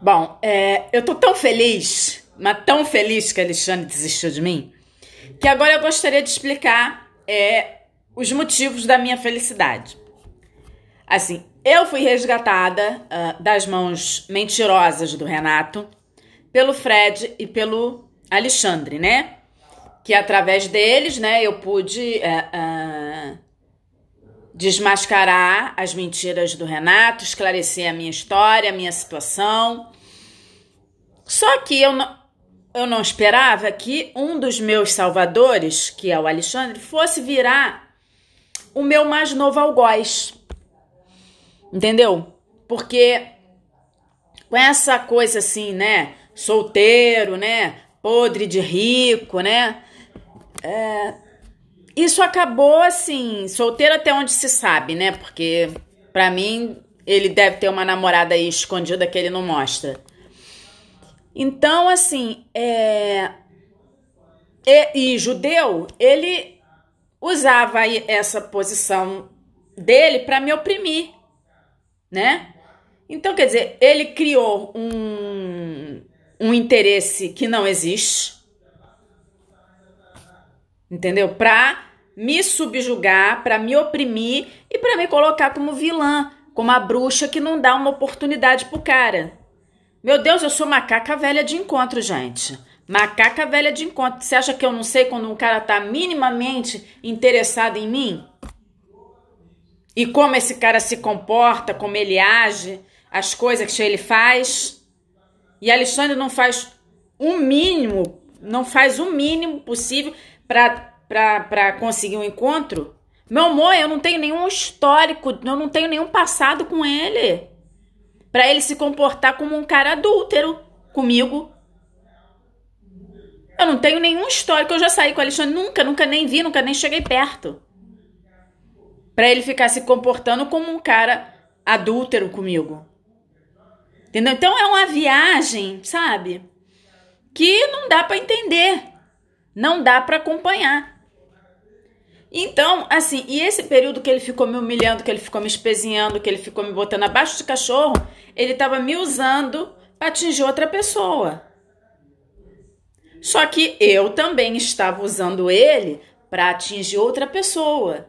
Bom, é, eu tô tão feliz, mas tão feliz que a Alexandre desistiu de mim, que agora eu gostaria de explicar é, os motivos da minha felicidade. Assim, eu fui resgatada uh, das mãos mentirosas do Renato pelo Fred e pelo Alexandre, né? Que através deles, né, eu pude uh, desmascarar as mentiras do Renato, esclarecer a minha história, a minha situação. Só que eu não, eu não esperava que um dos meus salvadores, que é o Alexandre, fosse virar o meu mais novo algoz. Entendeu? Porque com essa coisa assim, né? Solteiro, né? Podre de rico, né? É, isso acabou assim, solteiro até onde se sabe, né? Porque para mim ele deve ter uma namorada aí escondida que ele não mostra. Então, assim, é... e, e judeu, ele usava essa posição dele para me oprimir, né? Então, quer dizer, ele criou um, um interesse que não existe, entendeu? Para me subjugar, para me oprimir e para me colocar como vilã, como a bruxa que não dá uma oportunidade pro cara. Meu Deus, eu sou macaca velha de encontro, gente. Macaca velha de encontro. Você acha que eu não sei quando um cara tá minimamente interessado em mim? E como esse cara se comporta, como ele age, as coisas que ele faz? E Alexandre não faz o um mínimo, não faz o mínimo possível para para conseguir um encontro? Meu amor, eu não tenho nenhum histórico, eu não tenho nenhum passado com ele. Para ele se comportar como um cara adúltero comigo. Eu não tenho nenhum histórico, eu já saí com o Alexandre, nunca, nunca nem vi, nunca nem cheguei perto. Para ele ficar se comportando como um cara adúltero comigo. Entendeu? Então é uma viagem, sabe? Que não dá para entender. Não dá para acompanhar. Então, assim, e esse período que ele ficou me humilhando, que ele ficou me espezinhando, que ele ficou me botando abaixo de cachorro, ele estava me usando para atingir outra pessoa. Só que eu também estava usando ele para atingir outra pessoa.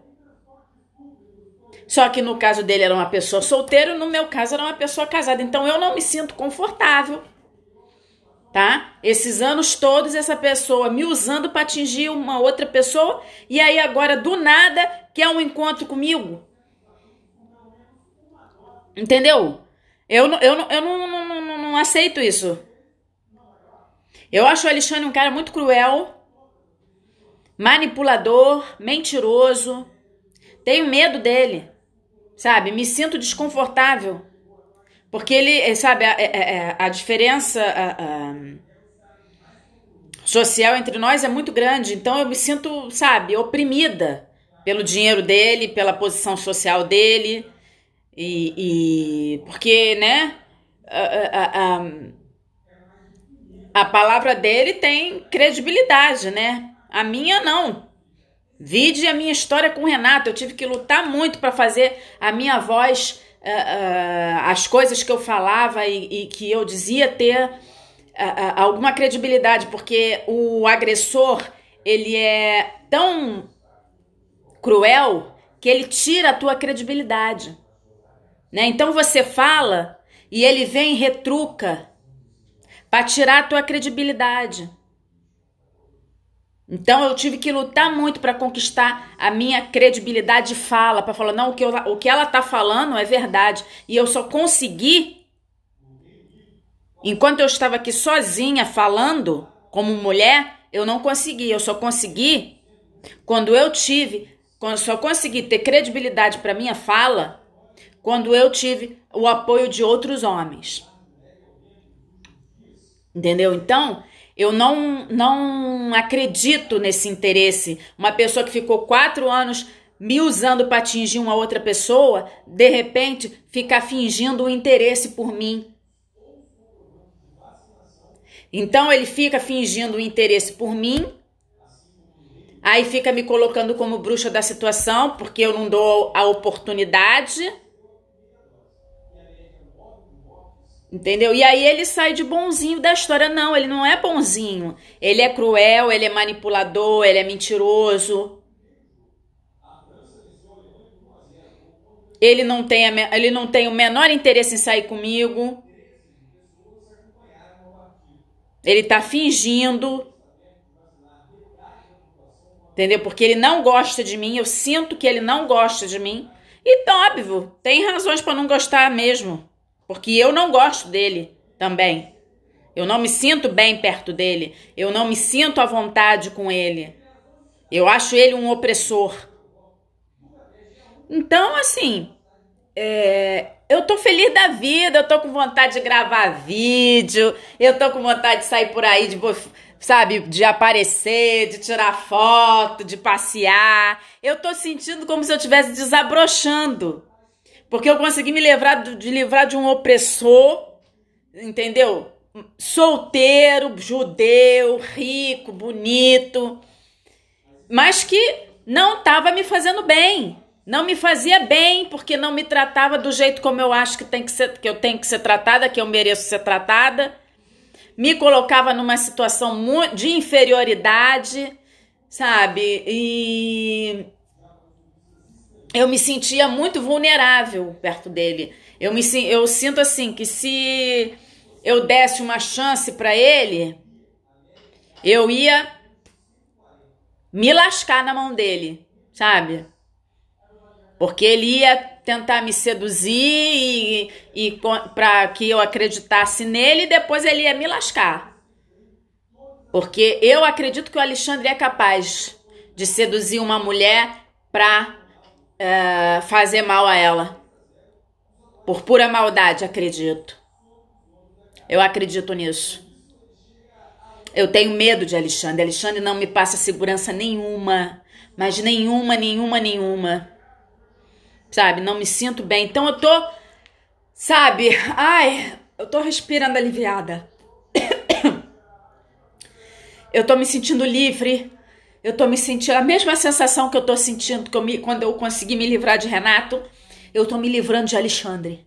Só que no caso dele era uma pessoa solteira, no meu caso era uma pessoa casada. Então eu não me sinto confortável tá? Esses anos todos essa pessoa me usando para atingir uma outra pessoa e aí agora do nada quer um encontro comigo. Entendeu? Eu, eu, eu, não, não, não, não, não aceito isso. Eu acho o Alexandre um cara muito cruel, manipulador, mentiroso. Tenho medo dele, sabe? Me sinto desconfortável. Porque ele, sabe, a, a, é, é, a diferença a, social entre nós é muito grande. Então eu me sinto, sabe, oprimida pelo dinheiro dele, pela posição social dele. E, e porque, né, a, a, a palavra dele tem credibilidade, né? A minha não. Vide a minha história com o Renato. Eu tive que lutar muito para fazer a minha voz uh, as coisas que eu falava e, e que eu dizia ter uh, alguma credibilidade, porque o agressor ele é tão cruel que ele tira a tua credibilidade. Né? Então você fala e ele vem e retruca para tirar a tua credibilidade. Então eu tive que lutar muito para conquistar a minha credibilidade de fala, para falar não, o que, eu, o que ela tá falando é verdade. E eu só consegui enquanto eu estava aqui sozinha falando como mulher, eu não consegui, eu só consegui quando eu tive, quando só consegui ter credibilidade para minha fala quando eu tive o apoio de outros homens. Entendeu? Então, eu não, não acredito nesse interesse. Uma pessoa que ficou quatro anos me usando para atingir uma outra pessoa, de repente ficar fingindo um interesse por mim. Então ele fica fingindo um interesse por mim, aí fica me colocando como bruxa da situação, porque eu não dou a oportunidade. Entendeu? E aí ele sai de bonzinho da história. Não, ele não é bonzinho. Ele é cruel, ele é manipulador, ele é mentiroso. Ele não tem, a, ele não tem o menor interesse em sair comigo. Ele tá fingindo. Entendeu? Porque ele não gosta de mim. Eu sinto que ele não gosta de mim. E óbvio, tem razões para não gostar mesmo. Porque eu não gosto dele também. Eu não me sinto bem perto dele. Eu não me sinto à vontade com ele. Eu acho ele um opressor. Então, assim, é, eu tô feliz da vida, eu tô com vontade de gravar vídeo, eu tô com vontade de sair por aí, de, sabe, de aparecer, de tirar foto, de passear. Eu tô sentindo como se eu estivesse desabrochando. Porque eu consegui me livrar de livrar de um opressor, entendeu? Solteiro, judeu, rico, bonito, mas que não estava me fazendo bem. Não me fazia bem porque não me tratava do jeito como eu acho que tem que ser, que eu tenho que ser tratada, que eu mereço ser tratada. Me colocava numa situação de inferioridade, sabe? E eu me sentia muito vulnerável perto dele. Eu me eu sinto assim que se eu desse uma chance para ele, eu ia me lascar na mão dele, sabe? Porque ele ia tentar me seduzir e, e para que eu acreditasse nele e depois ele ia me lascar. Porque eu acredito que o Alexandre é capaz de seduzir uma mulher para é, fazer mal a ela. Por pura maldade, acredito. Eu acredito nisso. Eu tenho medo de Alexandre. Alexandre não me passa segurança nenhuma. Mas nenhuma, nenhuma, nenhuma. Sabe? Não me sinto bem. Então eu tô. Sabe? Ai, eu tô respirando aliviada. Eu tô me sentindo livre. Eu tô me sentindo a mesma sensação que eu tô sentindo que eu me, quando eu consegui me livrar de Renato, eu tô me livrando de Alexandre.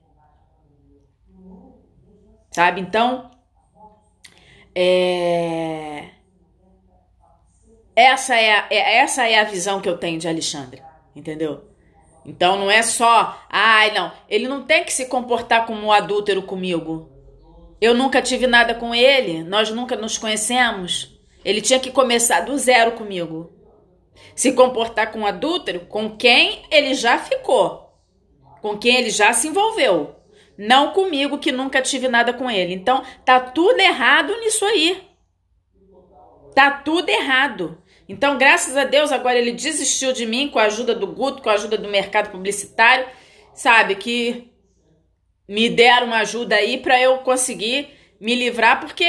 Sabe? Então, é... essa é, a, é, essa é a visão que eu tenho de Alexandre, entendeu? Então não é só, ai não, ele não tem que se comportar como um adúltero comigo. Eu nunca tive nada com ele, nós nunca nos conhecemos. Ele tinha que começar do zero comigo. Se comportar com adúltero com quem ele já ficou, com quem ele já se envolveu. Não comigo, que nunca tive nada com ele. Então, tá tudo errado nisso aí. Tá tudo errado. Então, graças a Deus, agora ele desistiu de mim com a ajuda do Guto, com a ajuda do mercado publicitário, sabe? Que me deram uma ajuda aí para eu conseguir me livrar, porque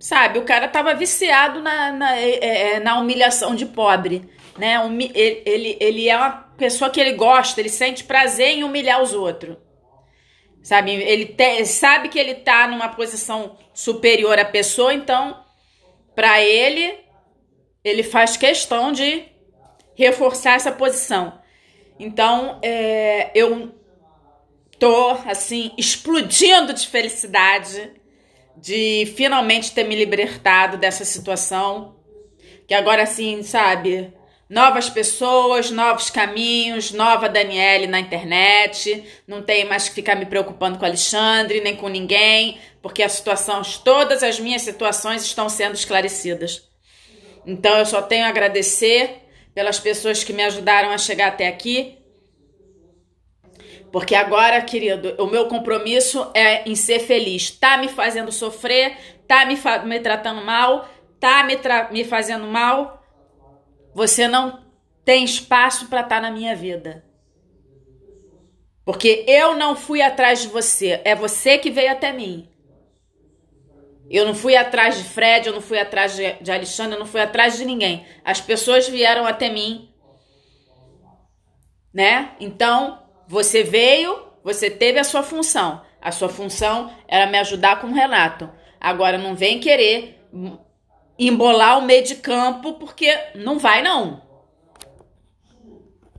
sabe, o cara tava viciado na, na, é, é, é, na humilhação de pobre, né? Ele, ele, ele é uma pessoa que ele gosta, ele sente prazer em humilhar os outros. Sabe, ele te, sabe que ele tá numa posição superior à pessoa, então, para ele, ele faz questão de reforçar essa posição. Então, é, eu tô, assim, explodindo de felicidade de finalmente ter me libertado dessa situação. Que agora sim, sabe? Novas pessoas, novos caminhos, nova Daniele na internet. Não tenho mais que ficar me preocupando com Alexandre, nem com ninguém, porque a situação, todas as minhas situações estão sendo esclarecidas. Então eu só tenho a agradecer pelas pessoas que me ajudaram a chegar até aqui porque agora, querido, o meu compromisso é em ser feliz. Tá me fazendo sofrer, tá me, me tratando mal, tá me, me fazendo mal. Você não tem espaço para estar tá na minha vida. Porque eu não fui atrás de você, é você que veio até mim. Eu não fui atrás de Fred, eu não fui atrás de, de Alexandre, eu não fui atrás de ninguém. As pessoas vieram até mim, né? Então, você veio, você teve a sua função. A sua função era me ajudar com o Renato. Agora não vem querer embolar o meio de campo, porque não vai não.